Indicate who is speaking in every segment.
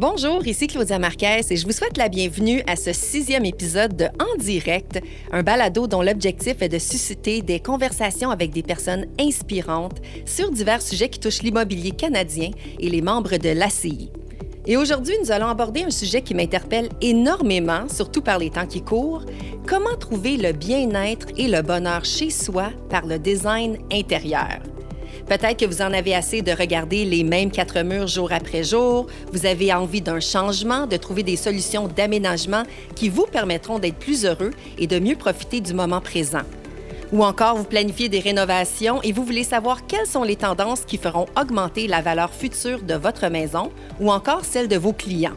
Speaker 1: Bonjour, ici Claudia Marquez et je vous souhaite la bienvenue à ce sixième épisode de En direct, un balado dont l'objectif est de susciter des conversations avec des personnes inspirantes sur divers sujets qui touchent l'immobilier canadien et les membres de l'ACI. Et aujourd'hui, nous allons aborder un sujet qui m'interpelle énormément, surtout par les temps qui courent. Comment trouver le bien-être et le bonheur chez soi par le design intérieur? Peut-être que vous en avez assez de regarder les mêmes quatre murs jour après jour. Vous avez envie d'un changement, de trouver des solutions d'aménagement qui vous permettront d'être plus heureux et de mieux profiter du moment présent. Ou encore, vous planifiez des rénovations et vous voulez savoir quelles sont les tendances qui feront augmenter la valeur future de votre maison ou encore celle de vos clients.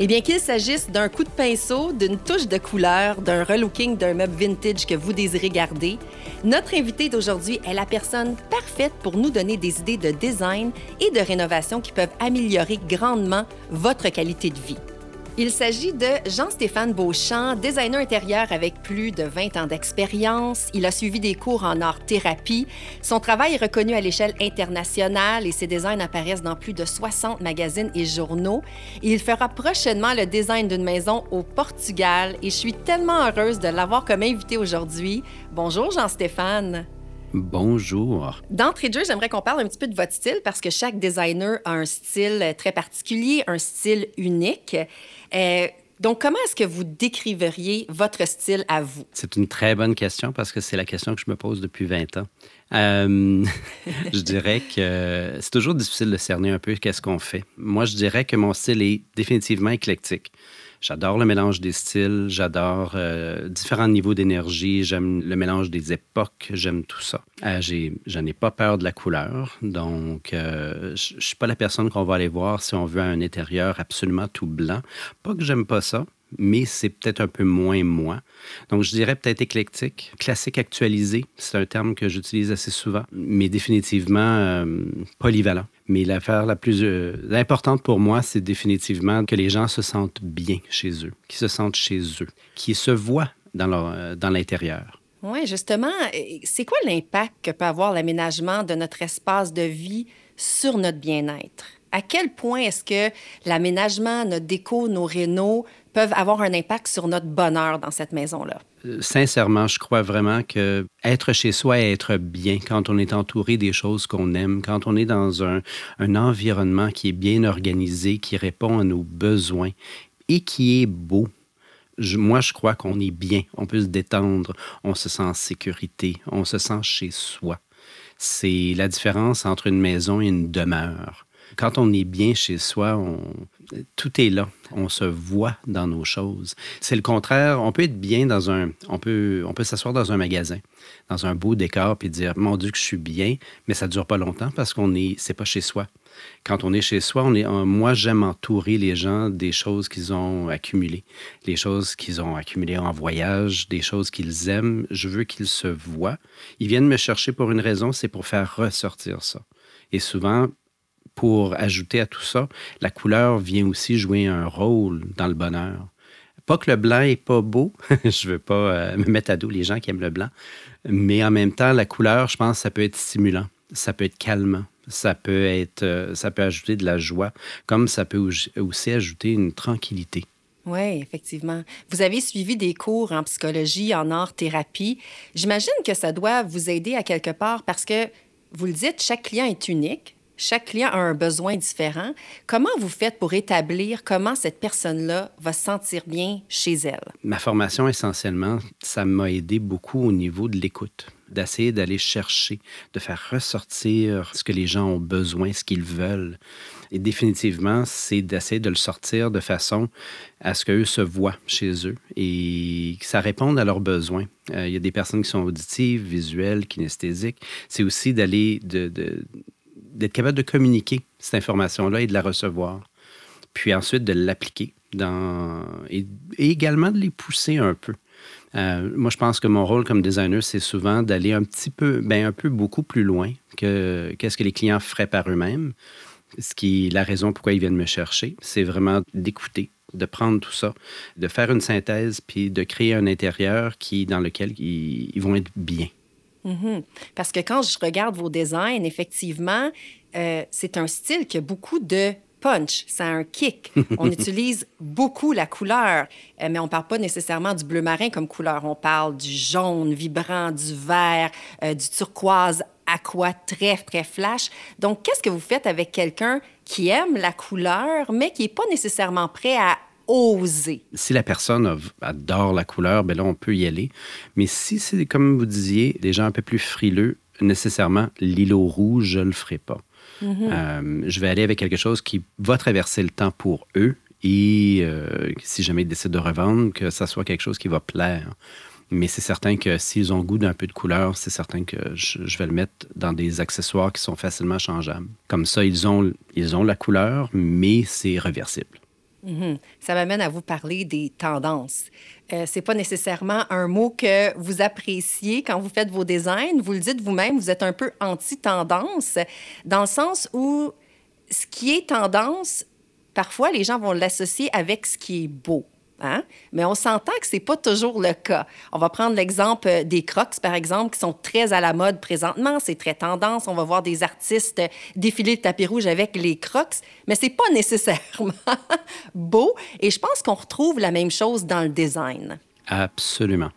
Speaker 1: Eh bien, qu'il s'agisse d'un coup de pinceau, d'une touche de couleur, d'un relooking d'un meuble vintage que vous désirez garder, notre invité d'aujourd'hui est la personne parfaite pour nous donner des idées de design et de rénovation qui peuvent améliorer grandement votre qualité de vie. Il s'agit de Jean-Stéphane Beauchamp, designer intérieur avec plus de 20 ans d'expérience. Il a suivi des cours en art-thérapie. Son travail est reconnu à l'échelle internationale et ses designs apparaissent dans plus de 60 magazines et journaux. Il fera prochainement le design d'une maison au Portugal et je suis tellement heureuse de l'avoir comme invité aujourd'hui. Bonjour Jean-Stéphane.
Speaker 2: Bonjour.
Speaker 1: D'entrée de jeu, j'aimerais qu'on parle un petit peu de votre style parce que chaque designer a un style très particulier, un style unique. Euh, donc, comment est-ce que vous décriveriez votre style à vous?
Speaker 2: C'est une très bonne question parce que c'est la question que je me pose depuis 20 ans. Euh, je dirais que c'est toujours difficile de cerner un peu qu'est-ce qu'on fait. Moi, je dirais que mon style est définitivement éclectique. J'adore le mélange des styles, j'adore euh, différents niveaux d'énergie, j'aime le mélange des époques, j'aime tout ça. Euh, je n'ai pas peur de la couleur, donc euh, je ne suis pas la personne qu'on va aller voir si on veut un intérieur absolument tout blanc. Pas que j'aime pas ça, mais c'est peut-être un peu moins moi. Donc, je dirais peut-être éclectique. Classique actualisé, c'est un terme que j'utilise assez souvent, mais définitivement polyvalent. Mais l'affaire la plus euh, importante pour moi, c'est définitivement que les gens se sentent bien chez eux, qu'ils se sentent chez eux, qu'ils se voient dans, euh, dans l'intérieur.
Speaker 1: Oui, justement, c'est quoi l'impact que peut avoir l'aménagement de notre espace de vie sur notre bien-être? À quel point est-ce que l'aménagement, notre déco, nos rénaux peuvent avoir un impact sur notre bonheur dans cette maison-là?
Speaker 2: Euh, sincèrement, je crois vraiment que être chez soi et être bien quand on est entouré des choses qu'on aime, quand on est dans un, environnement qui est bien organisé, qui répond à nos besoins et qui est beau. moi, je crois qu'on est bien, on peut se détendre, on se sent en sécurité, on se sent chez soi. C'est la différence entre une maison et une demeure. Quand on est bien chez soi, on, tout est là. On se voit dans nos choses. C'est le contraire. On peut être bien dans un. On peut, on peut s'asseoir dans un magasin, dans un beau décor, puis dire Mon Dieu, que je suis bien, mais ça ne dure pas longtemps parce qu'on est. C'est pas chez soi. Quand on est chez soi, on est, moi, j'aime entourer les gens des choses qu'ils ont accumulées, les choses qu'ils ont accumulées en voyage, des choses qu'ils aiment. Je veux qu'ils se voient. Ils viennent me chercher pour une raison, c'est pour faire ressortir ça. Et souvent, pour ajouter à tout ça, la couleur vient aussi jouer un rôle dans le bonheur. Pas que le blanc est pas beau, je veux pas euh, me mettre à dos les gens qui aiment le blanc, mais en même temps, la couleur, je pense, ça peut être stimulant, ça peut être calmant, ça peut être, euh, ça peut ajouter de la joie, comme ça peut aussi ajouter une tranquillité.
Speaker 1: Oui, effectivement. Vous avez suivi des cours en psychologie, en art-thérapie. J'imagine que ça doit vous aider à quelque part parce que, vous le dites, chaque client est unique. Chaque client a un besoin différent. Comment vous faites pour établir comment cette personne-là va se sentir bien chez elle?
Speaker 2: Ma formation, essentiellement, ça m'a aidé beaucoup au niveau de l'écoute, d'essayer d'aller chercher, de faire ressortir ce que les gens ont besoin, ce qu'ils veulent. Et définitivement, c'est d'essayer de le sortir de façon à ce qu'eux se voient chez eux et que ça réponde à leurs besoins. Euh, il y a des personnes qui sont auditives, visuelles, kinesthésiques. C'est aussi d'aller de, d'être capable de communiquer cette information-là et de la recevoir, puis ensuite de l'appliquer et, également de les pousser un peu. Euh, moi, je pense que mon rôle comme designer, c'est souvent d'aller un petit peu, ben un peu beaucoup plus loin que qu'est-ce que les clients feraient par eux-mêmes. Ce qui la raison pourquoi ils viennent me chercher, c'est vraiment d'écouter, de prendre tout ça, de faire une synthèse, puis de créer un intérieur qui, dans lequel ils vont être bien.
Speaker 1: Mhm. Parce que quand je regarde vos designs, effectivement, euh, c'est un style qui a beaucoup de punch, ça a un kick. On utilise beaucoup la couleur, euh, mais on ne parle pas nécessairement du bleu marin comme couleur. On parle du jaune vibrant, du vert, euh, du turquoise aqua très, très flash. Donc, qu'est-ce que vous faites avec quelqu'un qui aime la couleur, mais qui n'est pas nécessairement prêt à oser.
Speaker 2: Si la personne adore la couleur, ben là, on peut y aller. Mais si c'est, comme vous disiez, des gens un peu plus frileux, nécessairement, l'îlot rouge, je ne le ferai pas. Mm-hmm. Euh, je vais aller avec quelque chose qui va traverser le temps pour eux et euh, si jamais ils décident de revendre, que ça soit quelque chose qui va plaire. Mais c'est certain que s'ils ont goût d'un peu de couleur, c'est certain que je, vais le mettre dans des accessoires qui sont facilement changeables. Comme ça, ils ont, ils ont la couleur, mais c'est réversible.
Speaker 1: Mm-hmm. Ça m'amène à vous parler des tendances. Euh, c'est pas nécessairement un mot que vous appréciez quand vous faites vos designs. Vous le dites vous-même, vous êtes un peu anti-tendance, dans le sens où ce qui est tendance, parfois les gens vont l'associer avec ce qui est beau. Hein? Mais on s'entend que ce n'est pas toujours le cas. On va prendre l'exemple euh, des crocs, par exemple, qui sont très à la mode présentement. C'est très tendance. On va voir des artistes défiler le tapis rouge avec les crocs, mais ce n'est pas nécessairement beau. Et je pense qu'on retrouve la même chose dans le design.
Speaker 2: Absolument.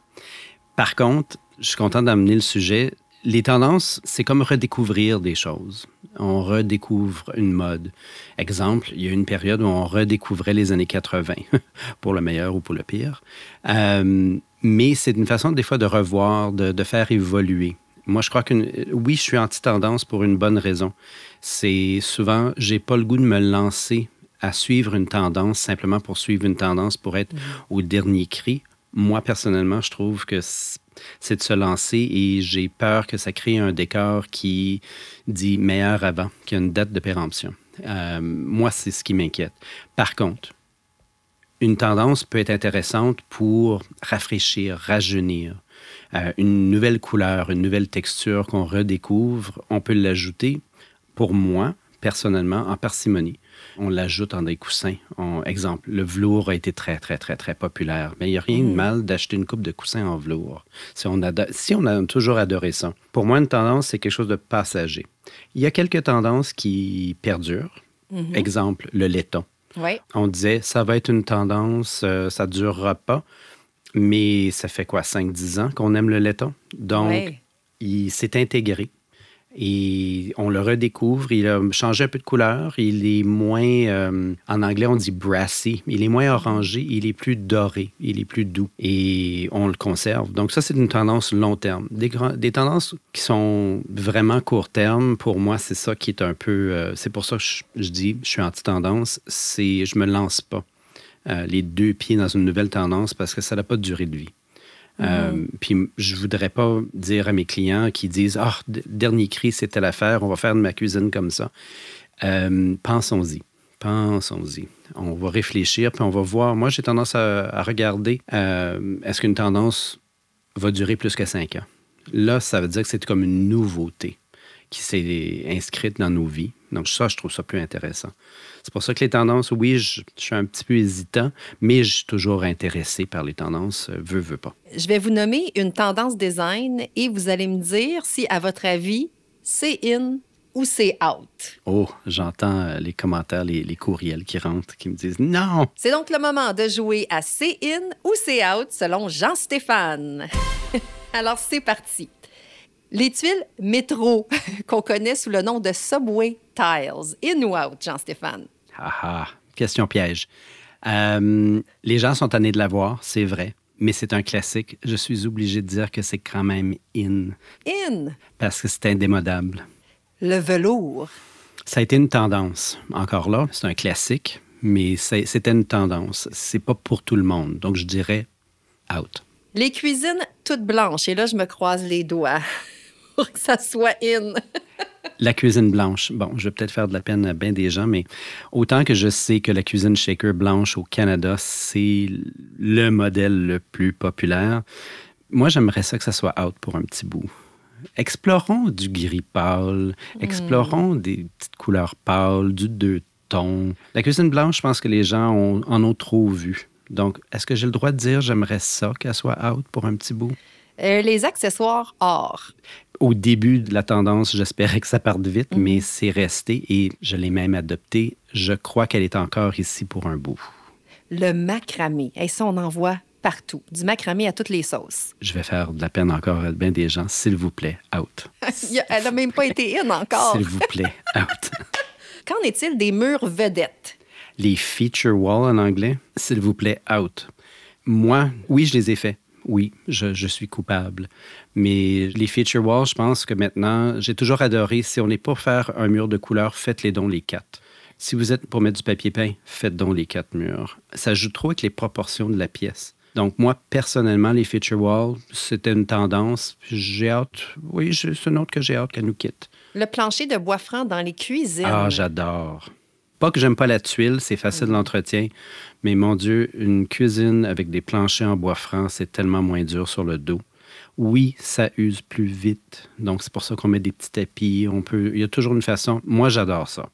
Speaker 2: Par contre, je suis content d'amener le sujet les tendances, c'est comme redécouvrir des choses. On redécouvre une mode. Exemple, il y a une période où on redécouvrait les années 80, pour le meilleur ou pour le pire. Euh, mais c'est une façon des fois de revoir, de, faire évoluer. Moi, je crois que oui, je suis anti-tendance pour une bonne raison. C'est souvent, j'ai pas le goût de me lancer à suivre une tendance simplement pour suivre une tendance, pour être mm-hmm. au dernier cri. Moi, personnellement, je trouve que c'est de se lancer et j'ai peur que ça crée un décor qui dit meilleur avant, qui a une date de péremption. Euh, moi, c'est ce qui m'inquiète. Par contre, une tendance peut être intéressante pour rafraîchir, rajeunir. Euh, une nouvelle couleur, une nouvelle texture qu'on redécouvre, on peut l'ajouter, pour moi, personnellement, en parcimonie on l'ajoute en des coussins. exemple, le velours a été très, très, très, très populaire. Mais il n'y a rien de mm. mal d'acheter une coupe de coussins en velours. Si on, si on a toujours adoré ça. Pour moi, une tendance, c'est quelque chose de passager. Il y a quelques tendances qui perdurent. Mm-hmm. Exemple, le laiton. On disait, ça va être une tendance, euh, ça ne durera pas. Mais ça fait quoi, 5-10 ans qu'on aime le laiton? Donc, il s'est intégré et on le redécouvre. Il a changé un peu de couleur. Il est moins, euh, en anglais, on dit brassy. Il est moins orangé. Il est plus doré. Il est plus doux. Et on le conserve. Donc, ça, c'est une tendance long terme. Des, tendances qui sont vraiment court terme, pour moi, c'est ça qui est un peu. Euh, c'est pour ça que je, dis, je suis anti-tendance. C'est, je me lance pas euh, les deux pieds dans une nouvelle tendance parce que ça n'a pas de durée de vie. Euh, mhm. puis je voudrais pas dire à mes clients qui disent Ah, dernier cri, c'était l'affaire, on va faire de ma cuisine comme ça. Euh, pensons-y. Pensons-y. On va réfléchir, puis on va voir. Moi, j'ai tendance à, regarder euh, est-ce qu'une tendance va durer plus que cinq ans? Là, ça veut dire que c'est comme une nouveauté qui s'est inscrite dans nos vies. Donc, ça, je trouve ça plus intéressant. C'est pour ça que les tendances, oui, je, suis un petit peu hésitant, mais je suis toujours intéressé par les tendances, euh, veux, veux pas.
Speaker 1: Je vais vous nommer une tendance design et vous allez me dire si, à votre avis, c'est in ou c'est out.
Speaker 2: Oh, j'entends euh, les commentaires, les, les, courriels qui rentrent, qui me disent non.
Speaker 1: C'est donc le moment de jouer à c'est in ou c'est out selon Jean-Stéphane. Alors, c'est parti. Les tuiles métro, qu'on connaît sous le nom de Subway Tiles, in ou out, Jean-Stéphane?
Speaker 2: Ah, ah question piège. Euh, les gens sont tannés de la voir, c'est vrai, mais c'est un classique. Je suis obligé de dire que c'est quand même in.
Speaker 1: In?
Speaker 2: Parce que c'est indémodable.
Speaker 1: Le velours.
Speaker 2: Ça a été une tendance. Encore là, c'est un classique, mais c'était une tendance. C'est pas pour tout le monde. Donc, je dirais out.
Speaker 1: Les cuisines toutes blanches. Et là, je me croise les doigts pour que ça soit in.
Speaker 2: La cuisine blanche. Bon, je vais peut-être faire de la peine à bien des gens, mais autant que je sais que la cuisine shaker blanche au Canada, c'est le modèle le plus populaire, moi, j'aimerais ça que ça soit out pour un petit bout. Explorons du gris pâle, explorons hmm. des petites couleurs pâles, du deux tons. La cuisine blanche, je pense que les gens en ont trop vu. Donc, est-ce que j'ai le droit de dire j'aimerais ça qu'elle soit out pour un petit bout?
Speaker 1: Euh, les accessoires or.
Speaker 2: Au début de la tendance, j'espérais que ça parte vite,
Speaker 1: Mhm.
Speaker 2: mais c'est resté et je l'ai même adopté. Je crois qu'elle est encore ici pour un bout.
Speaker 1: Le macramé. Et ça, on en voit partout. Du macramé à toutes les sauces.
Speaker 2: Je vais faire de la peine encore à bien des gens. S'il vous plaît, out.
Speaker 1: Elle n'a même pas été in encore.
Speaker 2: S'il vous plaît, out.
Speaker 1: Qu'en est-il des murs vedettes?
Speaker 2: Les feature walls en anglais, s'il vous plaît, out. Moi, oui, je les ai faits. Oui, je, je suis coupable. Mais les feature walls, je pense que maintenant, j'ai toujours adoré, si on n'est pas pour faire un mur de couleur, faites-les donc les quatre. Si vous êtes pour mettre du papier peint, faites donc les quatre murs. Ça joue trop avec les proportions de la pièce. Donc, moi, personnellement, les feature walls, c'était une tendance. J'ai hâte, oui, c'est une autre que j'ai hâte qu'elle nous quitte.
Speaker 1: Le plancher de bois franc dans les cuisines.
Speaker 2: Ah, j'adore. Pas que j'aime pas la tuile, c'est facile l'entretien, mais mon Dieu, une cuisine avec des planchers en bois franc, c'est tellement moins dur sur le dos. Oui, ça use plus vite, donc c'est pour ça qu'on met des petits tapis. On peut, il y a toujours une façon. Moi, j'adore ça.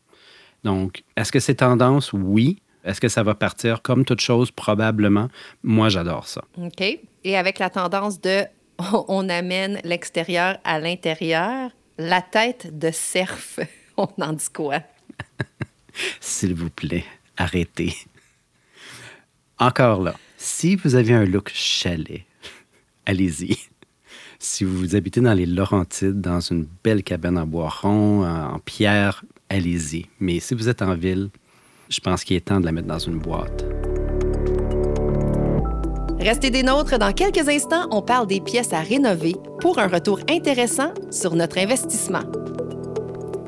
Speaker 2: Donc, est-ce que c'est tendance? Oui. Est-ce que ça va partir comme toute chose? Probablement. Moi, j'adore ça.
Speaker 1: OK. Et avec la tendance de on amène l'extérieur à l'intérieur, la tête de cerf, on en dit quoi?
Speaker 2: S'il vous plaît, arrêtez. Encore là, si vous avez un look chalet, allez-y. Si vous habitez dans les Laurentides, dans une belle cabane en bois rond, en pierre, allez-y. Mais si vous êtes en ville, je pense qu'il est temps de la mettre dans une boîte.
Speaker 1: Restez des nôtres. Dans quelques instants, on parle des pièces à rénover pour un retour intéressant sur notre investissement.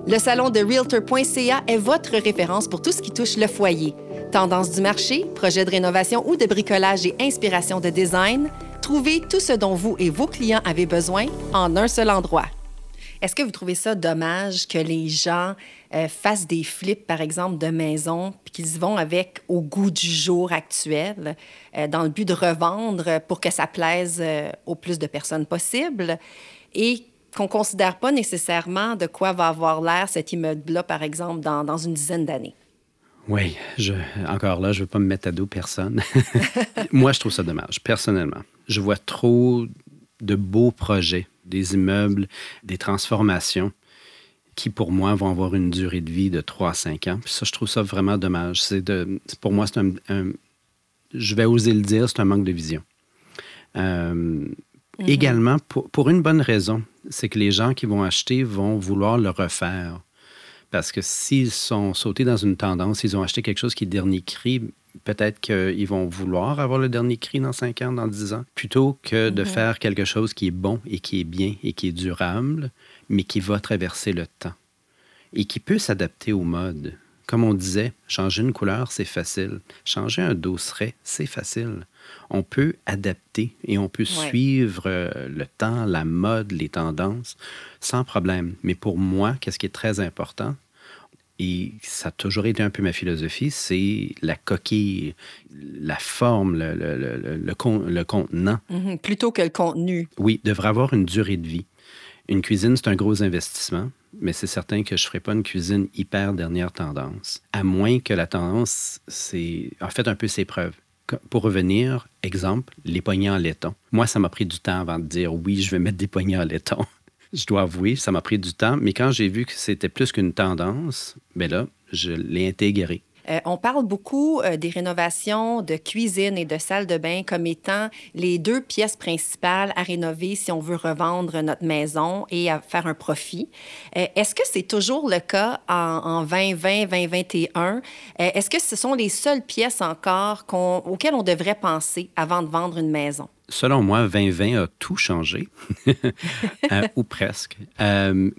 Speaker 1: Le salon de Realtor.ca est votre référence pour tout ce qui touche le foyer. Tendance du marché, projet de rénovation ou de bricolage et inspiration de design, trouvez tout ce dont vous et vos clients avez besoin en un seul endroit. Est-ce que vous trouvez ça dommage que les gens euh, fassent des flips, par exemple, de maison, puis qu'ils vont avec au goût du jour actuel, euh, dans le but de revendre pour que ça plaise euh, au plus de personnes possible, et qu'on ne considère pas nécessairement de quoi va avoir l'air cet immeuble-là, par exemple, dans, dans une dizaine d'années?
Speaker 2: Oui, je, encore là, je ne veux pas me mettre à dos personne. Moi, je trouve ça dommage, personnellement. Je vois trop de beaux projets, des immeubles, des transformations qui, pour moi, vont avoir une durée de vie de 3 à 5 ans. Puis ça, je trouve ça vraiment dommage. C'est de, pour moi, c'est un, un- Je vais oser le dire, c'est un manque de vision. Euh, Également, pour, pour une bonne raison, c'est que les gens qui vont acheter vont vouloir le refaire. Parce que s'ils sont sautés dans une tendance, ils ont acheté quelque chose qui est dernier cri, peut-être qu'ils vont vouloir avoir le dernier cri dans 5 ans, dans 10 ans, plutôt que de faire quelque chose qui est bon et qui est bien et qui est durable, mais qui va traverser le temps et qui peut s'adapter au mode. Comme on disait, changer une couleur, c'est facile. Changer un dosseret, c'est facile. On peut adapter et on peut
Speaker 1: Ouais.
Speaker 2: suivre euh, le temps, la mode, les tendances, sans problème. Mais pour moi, qu'est-ce qui est très important, et ça a toujours été un peu ma philosophie, c'est la coquille, la forme, le, le- le- le- le con- le contenant.
Speaker 1: Mhm, Plutôt que le contenu.
Speaker 2: Oui, devrait avoir une durée de vie. Une cuisine, c'est un gros investissement, mais c'est certain que je ne ferai pas une cuisine hyper dernière tendance, à moins que la tendance, c'est en fait un peu ses preuves. Pour revenir, exemple, les poignées en laiton. Moi, ça m'a pris du temps avant de dire oui, je vais mettre des poignées en laiton. Je dois avouer, ça m'a pris du temps, mais quand j'ai vu que c'était plus qu'une tendance, ben là, je l'ai intégré.
Speaker 1: Euh, on parle beaucoup euh, des rénovations de cuisine et de salle de bain comme étant les deux pièces principales à rénover si on veut revendre notre maison et faire un profit. Euh, Est-ce que c'est toujours le cas en, en 2020, 2021? Euh, Est-ce que ce sont les seules pièces encore auxquelles on devrait penser avant de vendre une maison?
Speaker 2: Selon moi, 2020 a tout changé, ou presque.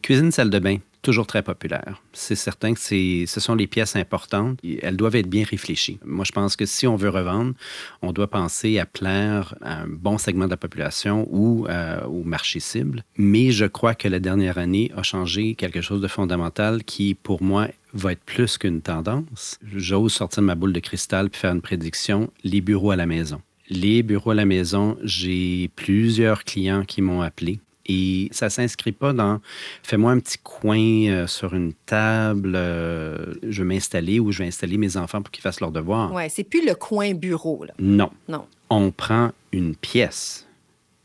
Speaker 2: Cuisine, salle de bain, toujours très populaire. C'est certain que ce sont les pièces importantes. Elles doivent être bien réfléchies. Moi, je pense que si on veut revendre, on doit penser à plaire à un bon segment de la population ou euh, au marché cible. Mais je crois que la dernière année a changé quelque chose de fondamental qui, pour moi, va être plus qu'une tendance. J'ose sortir de ma boule de cristal puis faire une prédiction. Les bureaux à la maison. Les bureaux à la maison, j'ai plusieurs clients qui m'ont appelé. Et ça s'inscrit pas dans fais-moi un petit coin euh, sur une table, euh, je vais m'installer ou je vais installer mes enfants pour qu'ils fassent leurs devoirs.
Speaker 1: Ouais, c'est plus le coin bureau, là.
Speaker 2: Non.
Speaker 1: Non.
Speaker 2: On prend une pièce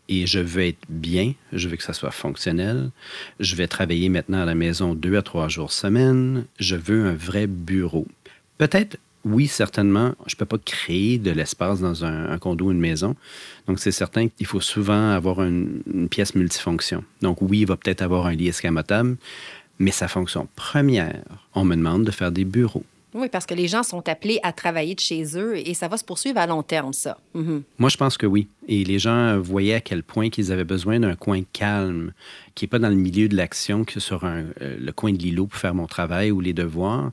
Speaker 2: et je veux être bien, je veux que ça soit fonctionnel. Je vais travailler maintenant à la maison deux à trois jours semaine. Je veux un vrai bureau. Peut-être, oui, certainement, je ne peux pas créer de l'espace dans un, condo ou une maison. Donc, c'est certain qu'il faut souvent avoir une, une, pièce multifonction. Donc, oui, il va peut-être avoir un lit escamotable, mais sa fonction première, on me demande de faire des bureaux.
Speaker 1: Oui, parce que les gens sont appelés à travailler de chez eux et ça va se poursuivre à long terme, ça.
Speaker 2: Mhm. Moi, je pense que oui. Et les gens voyaient à quel point qu'ils avaient besoin d'un coin calme, qui n'est pas dans le milieu de l'action, que sur un, euh, le coin de l'îlot pour faire mon travail ou les devoirs.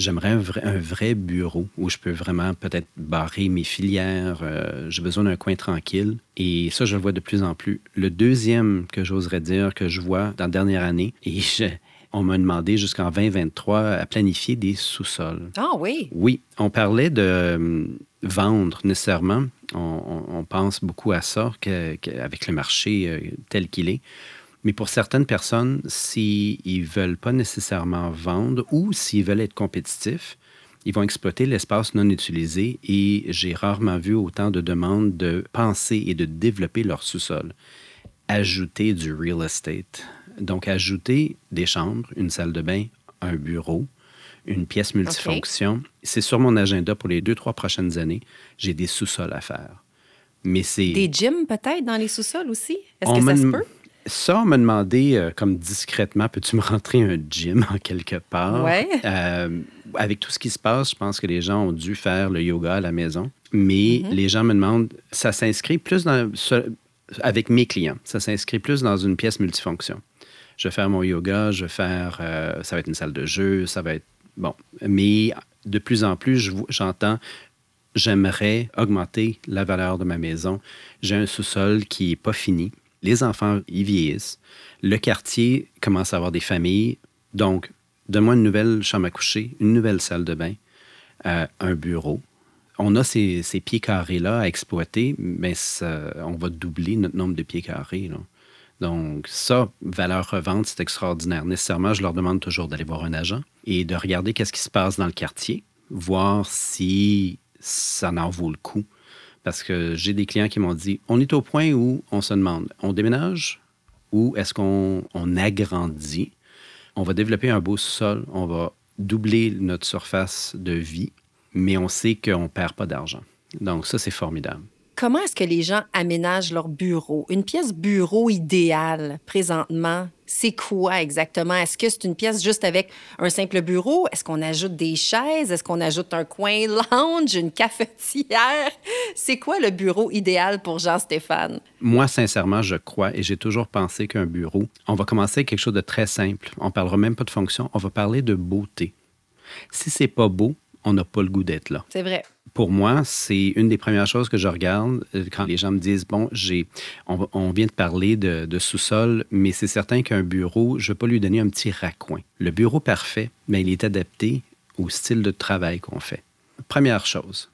Speaker 2: J'aimerais un vrai, un vrai, bureau où je peux vraiment peut-être barrer mes filières. Euh, j'ai besoin d'un coin tranquille. Et ça, je le vois de plus en plus. Le deuxième que j'oserais dire que je vois dans la dernière année, et je, on m'a demandé jusqu'en 2023 à planifier des sous-sols.
Speaker 1: Ah oui?
Speaker 2: Oui, on parlait de euh, vendre nécessairement. On, pense beaucoup à ça avec le marché euh, tel qu'il est. Mais pour certaines personnes, s'ils ne veulent pas nécessairement vendre ou s'ils veulent être compétitifs, ils vont exploiter l'espace non utilisé et j'ai rarement vu autant de demandes de penser et de développer leur sous-sol. Ajouter du real estate. Donc, ajouter des chambres, une salle de bain, un bureau, une pièce multifonction. C'est sur mon agenda pour les deux, trois prochaines années. J'ai des sous-sols à faire. Mais c'est...
Speaker 1: Des gyms peut-être dans les sous-sols aussi? Est-ce que ça se peut?
Speaker 2: Ça, on m'a demandé, euh, comme discrètement, peux-tu me rentrer un gym en quelque part?
Speaker 1: Oui.
Speaker 2: Euh, avec tout ce qui se passe, je pense que les gens ont dû faire le yoga à la maison. Mais mm-hmm. les gens me demandent, ça s'inscrit plus dans, avec mes clients, ça s'inscrit plus dans une pièce multifonction je vais faire mon yoga, je vais faire, euh, ça va être une salle de jeu, ça va être, bon. Mais de plus en plus, j'entends, j'aimerais augmenter la valeur de ma maison. J'ai un sous-sol qui n'est pas fini. Les enfants, ils vieillissent. Le quartier commence à avoir des familles. Donc, donne-moi une nouvelle chambre à coucher, une nouvelle salle de bain, euh, un bureau. On a ces, pieds carrés-là à exploiter, mais on va doubler notre nombre de pieds carrés. Donc, ça, valeur revente, c'est extraordinaire. Nécessairement, je leur demande toujours d'aller voir un agent et de regarder qu'est-ce qui se passe dans le quartier, voir si ça en vaut le coup. Parce que j'ai des clients qui m'ont dit on est au point où on se demande on déménage ou est-ce qu'on agrandit? On va développer un beau sol, on va doubler notre surface de vie, mais on sait qu'on ne perd pas d'argent. Donc, ça, c'est formidable.
Speaker 1: Comment est-ce que les gens aménagent leur bureau? Une pièce bureau idéale présentement, c'est quoi exactement? Est-ce que c'est une pièce juste avec un simple bureau? Est-ce qu'on ajoute des chaises? Est-ce qu'on ajoute un coin lounge, une cafetière? C'est quoi le bureau idéal pour Jean-Stéphane?
Speaker 2: Moi, sincèrement, je crois et j'ai toujours pensé qu'un bureau, on va commencer avec quelque chose de très simple. On parlera même pas de fonction, on va parler de beauté. Si c'est pas beau, on n'a pas le goût d'être là.
Speaker 1: C'est vrai
Speaker 2: pour moi, c'est une des premières choses que je regarde euh, quand les gens me disent Bon, j'ai, on, vient de parler de, sous-sol, mais c'est certain qu'un bureau, je ne vais pas lui donner un petit raccoin. Le bureau parfait, mais il est adapté au style de travail qu'on fait. Première chose,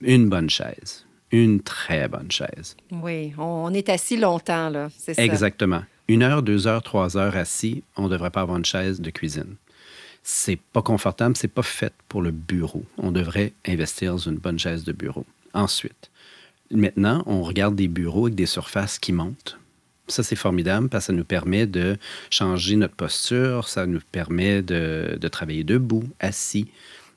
Speaker 2: une bonne chaise. Une très bonne chaise.
Speaker 1: Oui, on est assis longtemps, là, c'est ça.
Speaker 2: Exactement. Une heure, deux heures, trois heures assis, on ne devrait pas avoir une chaise de cuisine c'est pas confortable, c'est pas fait pour le bureau. On devrait investir dans une bonne chaise de bureau. Ensuite, maintenant, on regarde des bureaux avec des surfaces qui montent. Ça, c'est formidable parce que ça nous permet de changer notre posture, ça nous permet de, de travailler debout, assis.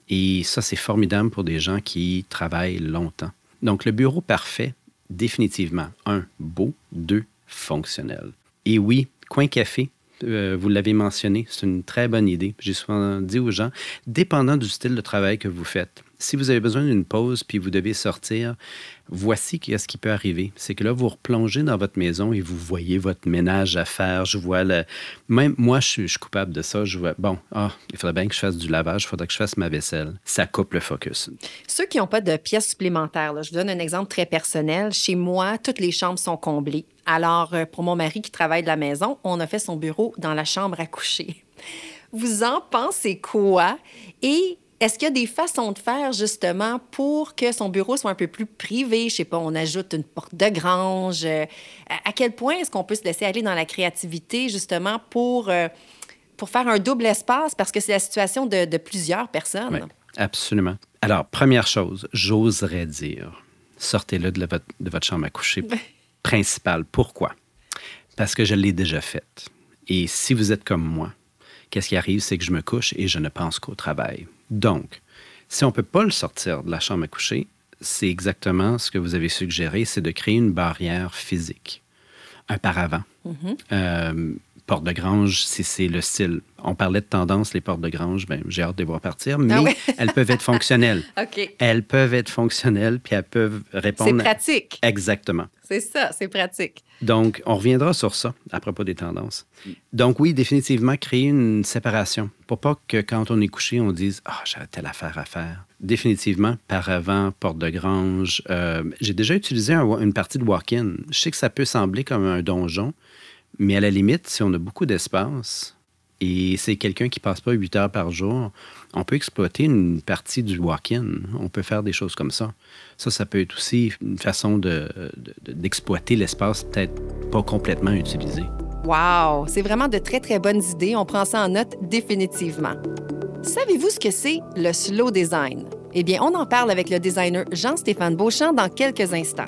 Speaker 2: Et ça, c'est formidable pour des gens qui travaillent longtemps. Donc, le bureau parfait, définitivement, un, beau, deux, fonctionnel. Et oui, coin café, euh, vous l'avez mentionné, c'est une très bonne idée. J'ai souvent dit aux gens, dépendant du style de travail que vous faites, si vous avez besoin d'une pause puis vous devez sortir, voici ce qui peut arriver. C'est que là, vous replongez dans votre maison et vous voyez votre ménage à faire. Je vois le. Même moi, je suis, coupable de ça. Je vois, bon, ah, il faudrait bien que je fasse du lavage, il faudrait que je fasse ma vaisselle. Ça coupe le focus.
Speaker 1: Ceux qui n'ont pas de pièces supplémentaires, je vous donne un exemple très personnel. Chez moi, toutes les chambres sont comblées. Alors, euh, pour mon mari qui travaille de la maison, on a fait son bureau dans la chambre à coucher. Vous en pensez quoi? Et est-ce qu'il y a des façons de faire justement pour que son bureau soit un peu plus privé? Je sais pas, on ajoute une porte de grange. Euh, à quel point est-ce qu'on peut se laisser aller dans la créativité justement pour, euh, pour faire un double espace? Parce que c'est la situation de, plusieurs personnes.
Speaker 2: Oui, absolument. Alors, première chose, j'oserais dire, sortez-le de, de votre chambre à coucher principal. Pourquoi? Parce que je l'ai déjà faite. Et si vous êtes comme moi, qu'est-ce qui arrive, c'est que je me couche et je ne pense qu'au travail. Donc, si on ne peut pas le sortir de la chambre à coucher, c'est exactement ce que vous avez suggéré, c'est de créer une barrière physique, un paravent.
Speaker 1: Mhm.
Speaker 2: Euh, porte de grange, si c'est le style. On parlait de tendance, les portes de grange, ben, j'ai hâte de les voir partir, mais
Speaker 1: Ah ouais.
Speaker 2: elles peuvent être fonctionnelles. Elles peuvent être fonctionnelles, puis elles peuvent
Speaker 1: C'est
Speaker 2: répondre.
Speaker 1: pratique.
Speaker 2: Exactement.
Speaker 1: C'est ça, c'est pratique.
Speaker 2: Donc, on reviendra sur ça à propos des tendances. Donc, oui, définitivement, créer une séparation pour pas que quand on est couché, on dise Ah, j'ai telle affaire à faire. Définitivement, par avant, porte de grange. Euh, j'ai déjà utilisé un- une partie de walk-in. Je sais que ça peut sembler comme un donjon, mais à la limite, si on a beaucoup d'espace et c'est quelqu'un qui passe pas 8 heures par jour, on peut exploiter une partie du walk-in. On peut faire des choses comme ça. Ça, ça peut être aussi une façon de- de- d'exploiter l'espace peut-être pas complètement utilisé.
Speaker 1: Wow! C'est vraiment de très, très bonnes idées. On prend ça en note définitivement. Savez-vous ce que c'est le slow design? Eh bien, on en parle avec le designer Jean-Stéphane Beauchamp dans quelques instants.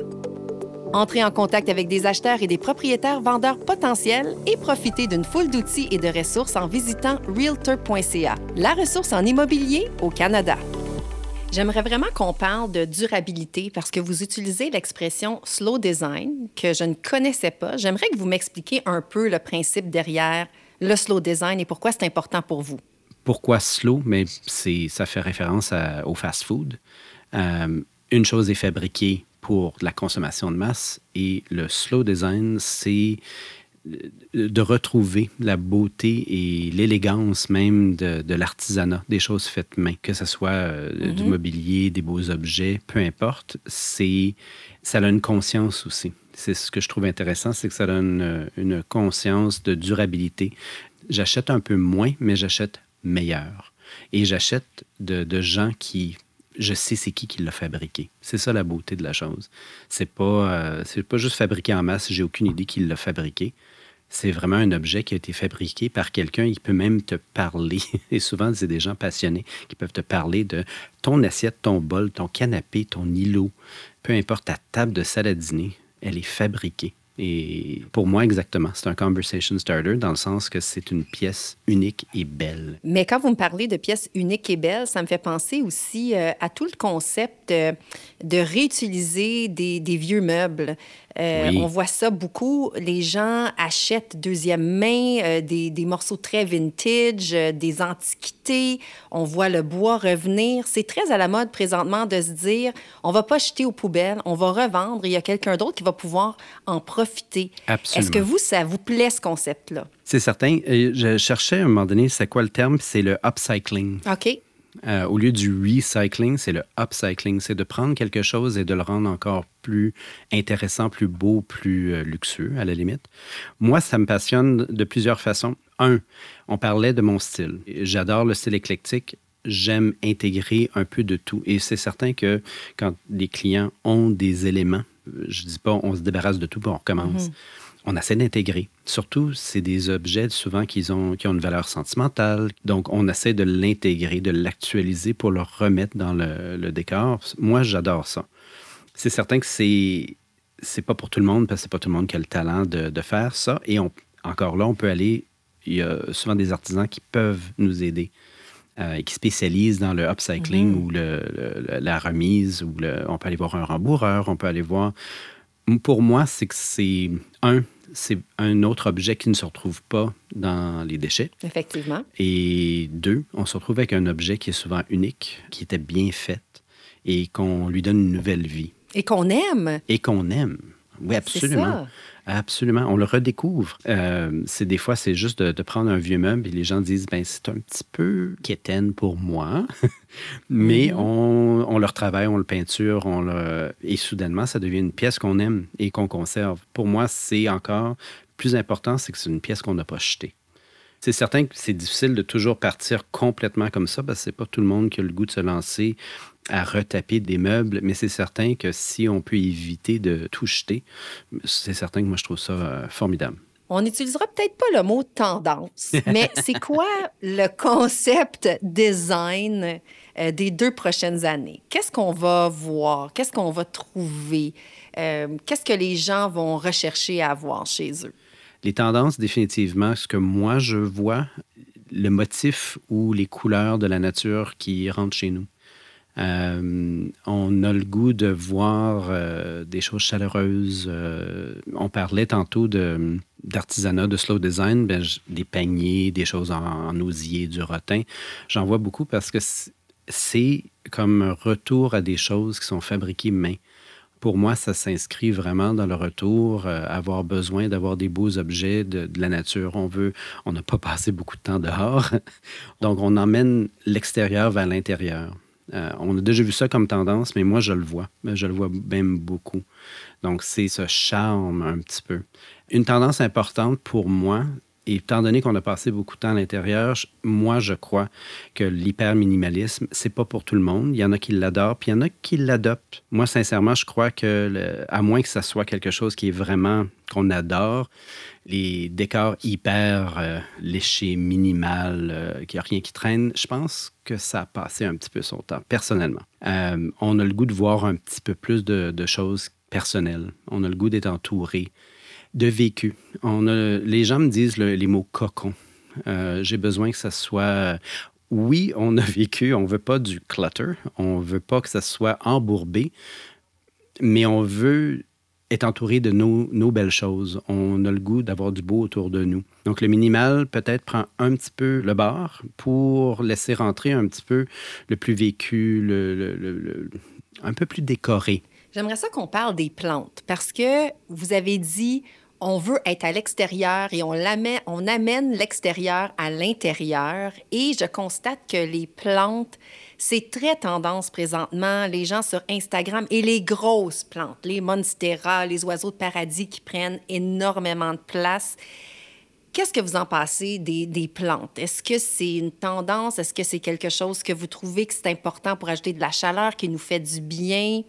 Speaker 1: Entrez en contact avec des acheteurs et des propriétaires vendeurs potentiels et profitez d'une foule d'outils et de ressources en visitant realtor.ca, la ressource en immobilier au Canada. J'aimerais vraiment qu'on parle de durabilité parce que vous utilisez l'expression slow design que je ne connaissais pas. J'aimerais que vous m'expliquiez un peu le principe derrière le slow design et pourquoi c'est important pour vous.
Speaker 2: Pourquoi slow? Mais ça fait référence à- au fast-food. Euh, une chose est fabriquée pour la consommation de masse et le slow design, c'est de retrouver la beauté et l'élégance même de, de l'artisanat, des choses faites main, que ce soit euh, du mobilier, des beaux objets, peu importe, c'est ça a une conscience aussi. C'est ce que je trouve intéressant, c'est que ça donne euh, une conscience de durabilité. J'achète un peu moins, mais j'achète meilleur. Et j'achète de, gens qui je sais c'est qui qui l'a fabriqué. C'est ça la beauté de la chose. C'est pas, euh, c'est pas juste fabriqué en masse, j'ai aucune idée qui l'a fabriqué. C'est vraiment un objet qui a été fabriqué par quelqu'un. Il peut même te parler. Et souvent, c'est des gens passionnés qui peuvent te parler de ton assiette, ton bol, ton canapé, ton îlot. Peu importe ta table de salle à dîner, elle est fabriquée. Et pour moi, exactement, c'est un conversation starter dans le sens que c'est une pièce unique et belle.
Speaker 1: Mais quand vous me parlez de pièces uniques et belles, ça me fait penser aussi euh, à tout le concept euh, de réutiliser des vieux meubles. Euh,
Speaker 2: Oui.
Speaker 1: On voit ça beaucoup. Les gens achètent deuxième main euh, des, des morceaux très vintage, euh, des antiquités. On voit le bois revenir. C'est très à la mode présentement de se dire on va pas jeter aux poubelles, on va revendre. Il y a quelqu'un d'autre qui va pouvoir en profiter.
Speaker 2: Absolument.
Speaker 1: Est-ce que vous, ça vous plaît ce concept-là?
Speaker 2: C'est certain. Je cherchais à un moment donné, c'est quoi le terme? C'est le upcycling.
Speaker 1: OK.
Speaker 2: Euh, au lieu du recycling, c'est le upcycling. C'est de prendre quelque chose et de le rendre encore plus intéressant, plus beau, plus euh, luxueux, à la limite. Moi, ça me passionne de plusieurs façons. Un, on parlait de mon style. J'adore le style éclectique. J'aime intégrer un peu de tout. Et c'est certain que quand les clients ont des éléments, je dis pas on se débarrasse de tout on recommence. On essaie d'intégrer. Surtout, c'est des objets souvent qui ont, qui ont une valeur sentimentale. Donc, on essaie de l'intégrer, de l'actualiser pour le remettre dans le, le décor. Moi, j'adore ça. C'est certain que c'est c'est pas pour tout le monde parce que c'est pas tout le monde qui a le talent de, de faire ça. Et on, encore là, on peut aller. Il y a souvent des artisans qui peuvent nous aider euh, et qui spécialisent dans le upcycling ou le- le- la remise. Ou on peut aller voir un rembourreur, on peut aller voir. Pour moi, c'est que c'est un, c'est un autre objet qui ne se retrouve pas dans les déchets.
Speaker 1: Effectivement.
Speaker 2: Et deux, on se retrouve avec un objet qui est souvent unique, qui était bien fait et qu'on lui donne une nouvelle vie
Speaker 1: Et qu'on aime.
Speaker 2: et qu'on aime. Oui, absolument. Absolument. On le redécouvre. Euh, c'est des fois, c'est juste de, de prendre un vieux meuble et les gens disent, ben c'est un petit peu quétaine pour moi, mais
Speaker 1: Mhm.
Speaker 2: on, on le retravaille, on le peinture, on le... et soudainement, ça devient une pièce qu'on aime et qu'on conserve. Pour moi, c'est encore plus important, c'est que c'est une pièce qu'on n'a pas jetée. C'est certain que c'est difficile de toujours partir complètement comme ça parce que c'est pas tout le monde qui a le goût de se lancer à retaper des meubles, mais c'est certain que si on peut éviter de tout jeter, c'est certain que moi je trouve ça euh, formidable.
Speaker 1: On n'utilisera peut-être pas le mot tendance, mais c'est quoi le concept design euh, des deux prochaines années? Qu'est-ce qu'on va voir? Qu'est-ce qu'on va trouver? Euh, qu'est-ce que les gens vont rechercher à avoir chez eux?
Speaker 2: Les tendances, définitivement, ce que moi je vois, le motif ou les couleurs de la nature qui rentrent chez nous. Euh, on a le goût de voir euh, des choses chaleureuses. Euh, on parlait tantôt d'artisanat, de slow design, ben, des paniers, des choses en, en osier, du rotin. J'en vois beaucoup parce que c'est comme un retour à des choses qui sont fabriquées main pour moi, ça s'inscrit vraiment dans le retour, euh, avoir besoin d'avoir des beaux objets de, la nature. On veut, on n'a pas passé beaucoup de temps dehors, donc on emmène l'extérieur vers l'intérieur. Euh, on a déjà vu ça comme tendance, mais moi, je le vois. Je le vois même beaucoup. Donc, c'est ce charme un petit peu. Une tendance importante pour moi, et étant donné qu'on a passé beaucoup de temps à l'intérieur, moi, je crois que l'hyper-minimalisme, c'est pas pour tout le monde. Il y en a qui l'adorent, puis il y en a qui l'adoptent. Moi, sincèrement, je crois que, à moins que ça soit quelque chose qui est vraiment qu'on adore, les décors hyper euh, léchés, minimal, euh, qu'il n'y a rien qui traîne, je pense que ça a passé un petit peu son temps, personnellement. Euh, on a le goût de voir un petit peu plus de, de choses personnelles. On a le goût d'être entouré de vécu. On les gens me disent les mots cocon. Euh, j'ai besoin que ça soit. Oui, on a vécu, on veut pas du clutter, on veut pas que ça soit embourbé, mais on veut être entouré de nos, belles choses. On a le goût d'avoir du beau autour de nous. Donc, le minimal peut-être prend un petit peu le bar pour laisser rentrer un petit peu le plus vécu, le, un peu plus décoré.
Speaker 1: J'aimerais ça qu'on parle des plantes parce que vous avez dit on veut être à l'extérieur et on, amène l'extérieur à l'intérieur. Et je constate que les plantes, c'est très tendance présentement. Les gens sur Instagram et les grosses plantes, les monstera, les oiseaux de paradis qui prennent énormément de place. Qu'est-ce que vous en pensez des plantes? Est-ce que c'est une tendance? Est-ce que c'est quelque chose que vous trouvez que c'est important pour ajouter de la chaleur, qui nous fait du bien?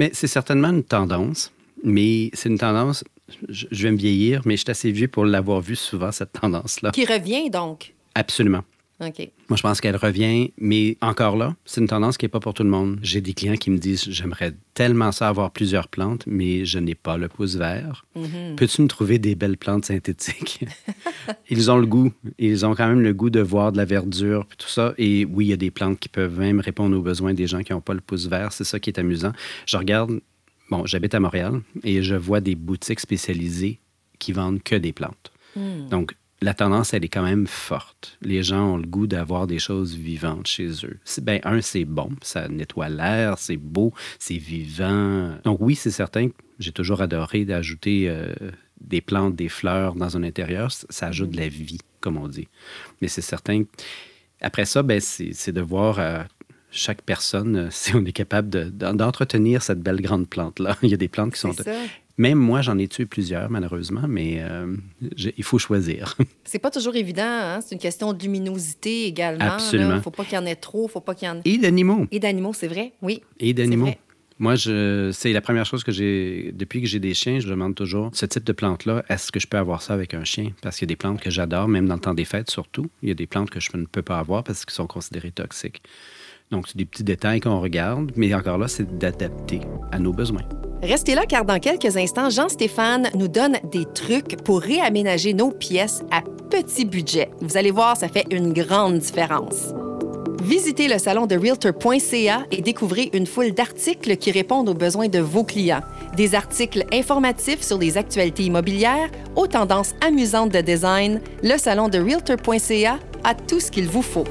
Speaker 2: Mais c'est certainement une tendance, mais c'est une tendance je, vais me vieillir, mais je suis assez vieux pour l'avoir vu souvent, cette tendance-là.
Speaker 1: Qui revient donc?
Speaker 2: Absolument. Moi, je pense qu'elle revient, mais encore là, c'est une tendance qui n'est pas pour tout le monde. J'ai des clients qui me disent J'aimerais tellement ça avoir plusieurs plantes, mais je n'ai pas le pouce vert. Mm-hmm. Peux-tu me trouver des belles plantes synthétiques? Ils ont le goût. Ils ont quand même le goût de voir de la verdure, tout ça. Et oui, il y a des plantes qui peuvent même répondre aux besoins des gens qui n'ont pas le pouce vert. C'est ça qui est amusant. Je regarde Bon, j'habite à Montréal et je vois des boutiques spécialisées qui vendent que des plantes. Hmm. Donc, la tendance, elle est quand même forte. Les gens ont le goût d'avoir des choses vivantes chez eux. Ben, un, c'est bon, ça nettoie l'air, c'est beau, c'est vivant. Donc oui, c'est certain que j'ai toujours adoré d'ajouter euh, des plantes, des fleurs dans un intérieur. Ça ajoute de la vie, comme on dit. Mais c'est certain. Après ça, ben, c'est de voir euh, chaque personne, euh, si on est capable d'entretenir cette belle grande plante-là. Il y a des plantes qui sont... Même moi, j'en ai tué plusieurs, malheureusement, mais euh, il faut choisir.
Speaker 1: C'est pas toujours évident. Hein? C'est une question de luminosité également.
Speaker 2: Absolument. Il
Speaker 1: ne faut pas qu'il y en ait trop, faut pas qu'il y en ait...
Speaker 2: Et d'animaux.
Speaker 1: Et d'animaux, c'est vrai, oui.
Speaker 2: Et d'animaux. Moi, c'est la première chose que j'ai. Depuis que j'ai des chiens, je demande toujours ce type de plante-là, est-ce que je peux avoir ça avec un chien? Parce qu'il y a des plantes que j'adore, même dans le temps des fêtes surtout. Il y a des plantes que je ne peux pas avoir parce qu'elles sont considérées toxiques. Donc, c'est des petits détails qu'on regarde, mais encore là, c'est d'adapter à nos besoins.
Speaker 1: Restez là car dans quelques instants, Jean-Stéphane nous donne des trucs pour réaménager nos pièces à petit budget. Vous allez voir, ça fait une grande différence. Visitez le salon de Realtor.ca et découvrez une foule d'articles qui répondent aux besoins de vos clients. Des articles informatifs sur les actualités immobilières, aux tendances amusantes de design, le salon de Realtor.ca a tout ce qu'il vous faut.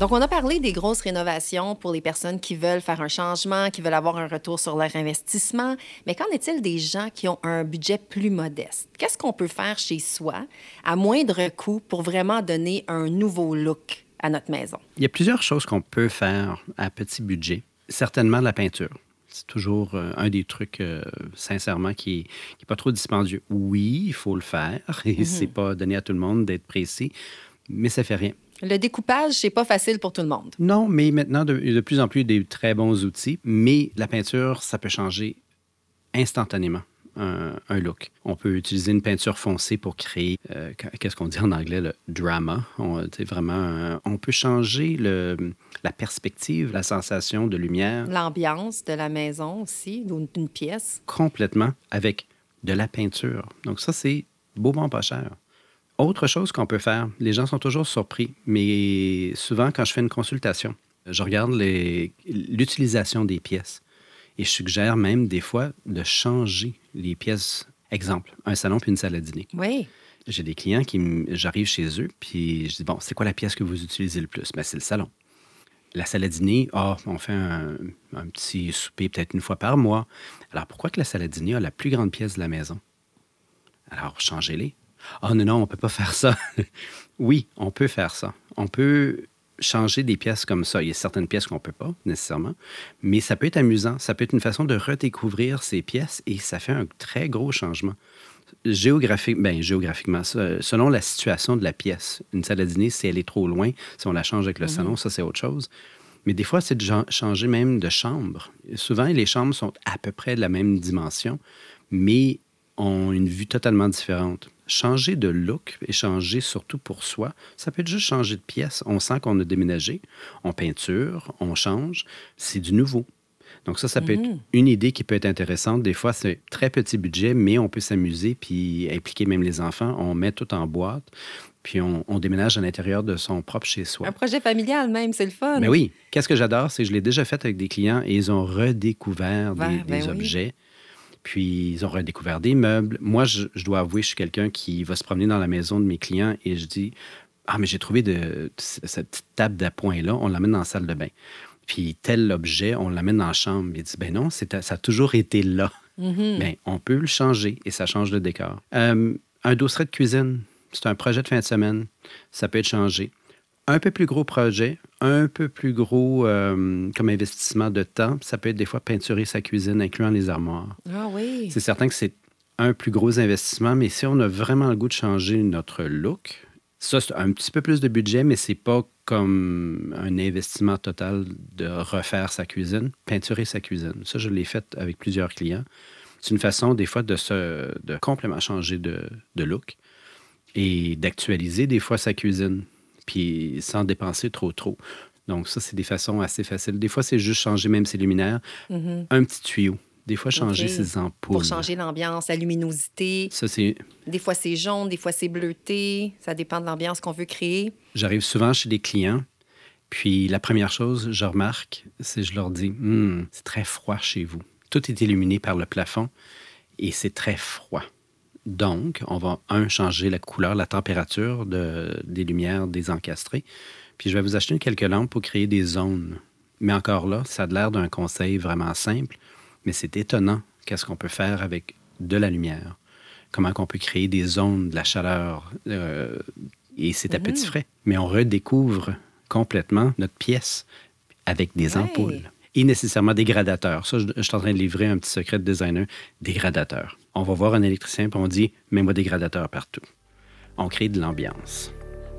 Speaker 1: Donc, on a parlé des grosses rénovations pour les personnes qui veulent faire un changement, qui veulent avoir un retour sur leur investissement. Mais qu'en est-il des gens qui ont un budget plus modeste? Qu'est-ce qu'on peut faire chez soi à moindre coût pour vraiment donner un nouveau look à notre maison?
Speaker 2: Il y a plusieurs choses qu'on peut faire à petit budget. Certainement la peinture. C'est toujours euh, un des trucs, euh, sincèrement, qui n'est pas trop dispendieux. Oui, il faut le faire et mm-hmm. c'est pas donné à tout le monde d'être précis, mais ça fait rien.
Speaker 1: Le découpage, c'est pas facile pour tout le monde.
Speaker 2: Non, mais maintenant, de, de plus en plus des très bons outils. Mais la peinture, ça peut changer instantanément. un, look. On peut utiliser une peinture foncée pour créer, euh, qu'est-ce qu'on dit en anglais, le drama. On, vraiment, on peut changer le, la perspective, la sensation de lumière.
Speaker 1: L'ambiance de la maison aussi, d'une pièce.
Speaker 2: Complètement, avec de la peinture. Donc ça, c'est beau, bon, pas cher. Autre chose qu'on peut faire, les gens sont toujours surpris, mais souvent quand je fais une consultation, je regarde l'utilisation des pièces et je suggère même des fois de changer les pièces. Exemple, un salon puis une salle à dîner.
Speaker 1: Oui.
Speaker 2: J'ai des clients qui, j'arrive chez eux, puis je dis, bon, c'est quoi la pièce que vous utilisez le plus? Ben, c'est le salon. La salle à dîner, ah, on fait un, un petit souper peut-être une fois par mois. Alors, pourquoi que la salle à dîner a la plus grande pièce de la maison? Alors, changez-les. Ah non, non, on ne peut pas faire ça. oui, on peut faire ça. On peut changer des pièces comme ça. Il y a certaines pièces qu'on ne peut pas nécessairement, mais ça peut être amusant. Ça peut être une façon de redécouvrir ces pièces et ça fait un très gros changement. Géographique, ben, géographiquement, selon la situation de la pièce. Une salle à dîner, si elle est trop loin, si on la change avec le mhm. salon, ça c'est autre chose. Mais des fois, c'est de changer même de chambre. Souvent, les chambres sont à peu près de la même dimension, mais ont une vue totalement différente changer de look et changer surtout pour soi, ça peut être juste changer de pièce. On sent qu'on a déménagé, on peinture, on change, c'est du nouveau. Donc ça, ça peut être mhm. une idée qui peut être intéressante. Des fois, c'est très petit budget, mais on peut s'amuser puis impliquer même les enfants. On met tout en boîte, puis on, déménage à l'intérieur de son propre chez-soi.
Speaker 1: Un projet familial même, c'est le fun.
Speaker 2: Mais oui. Qu'est-ce que j'adore, c'est que je l'ai déjà fait avec des clients et ils ont redécouvert des, ben objets. Puis ils ont redécouvert des meubles. Moi, je, dois avouer, je suis quelqu'un qui va se promener dans la maison de mes clients et je dis Ah, mais j'ai trouvé de, cette petite table d'appoint-là, on l'amène dans la salle de bain. Puis tel objet, on l'amène dans la chambre. Il dit Ben non, ça a toujours été là. Mm-hmm. Mais on peut le changer et ça change le décor. Euh, un dosseret de cuisine, c'est un projet de fin de semaine. Ça peut être changé un peu plus gros projet, un peu plus gros euh, comme investissement de temps. Ça peut être des fois peinturer sa cuisine, incluant les armoires.
Speaker 1: Ah oui.
Speaker 2: C'est certain que c'est un plus gros investissement, mais si on a vraiment le goût de changer notre look, ça, c'est un petit peu plus de budget, mais c'est pas comme un investissement total de refaire sa cuisine, peinturer sa cuisine. Ça, je l'ai fait avec plusieurs clients. C'est une façon, des fois, de, se, de complètement changer de, de look et d'actualiser, des fois, sa cuisine puis sans dépenser trop, trop. Donc, ça, c'est des façons assez faciles. Des fois, c'est juste changer même ses luminaires. Mm-hmm. Un petit tuyau. Des fois, changer ses ampoules.
Speaker 1: Pour changer l'ambiance, la luminosité.
Speaker 2: Ça, c'est...
Speaker 1: Des fois, c'est jaune, des fois, c'est bleuté. Ça dépend de l'ambiance qu'on veut créer.
Speaker 2: J'arrive souvent chez des clients. Puis, la première chose, je remarque, c'est je leur dis hmm, c'est très froid chez vous. Tout est illuminé par le plafond et c'est très froid. Donc, on va, un, changer la couleur, la température des lumières des encastrés. Puis je vais vous acheter quelques lampes pour créer des zones. Mais encore là, ça a l'air d'un conseil vraiment simple, mais c'est étonnant qu'est-ce qu'on peut faire avec de la lumière. Comment qu'on peut créer des zones, de la chaleur. Euh, et c'est à mmh. petit frais. Mais on redécouvre complètement notre pièce avec des ampoules et nécessairement des gradateurs. Ça, je, suis en train de livrer un petit secret de designer, des gradateurs. On va voir un électricien et on dit, mets-moi des gradateurs partout. On crée de l'ambiance.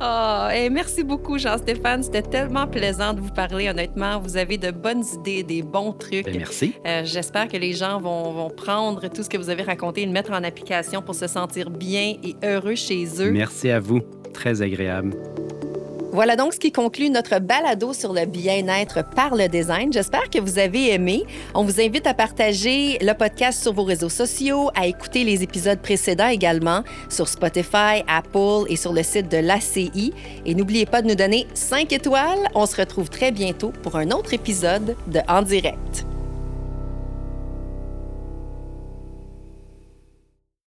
Speaker 1: Oh, et merci beaucoup, Jean-Stéphane. C'était tellement plaisant de vous parler. Honnêtement, vous avez de bonnes idées, des bons trucs.
Speaker 2: Ben, merci.
Speaker 1: Euh, j'espère que les gens vont, vont, prendre tout ce que vous avez raconté et le mettre en application pour se sentir bien et heureux chez eux.
Speaker 2: Merci à vous. Très agréable.
Speaker 1: Voilà donc ce qui conclut notre balado sur le bien-être par le design. J'espère que vous avez aimé. On vous invite à partager le podcast sur vos réseaux sociaux, à écouter les épisodes précédents également sur Spotify, Apple et sur le site de l'ACI. Et n'oubliez pas de nous donner 5 étoiles. On se retrouve très bientôt pour un autre épisode de En direct.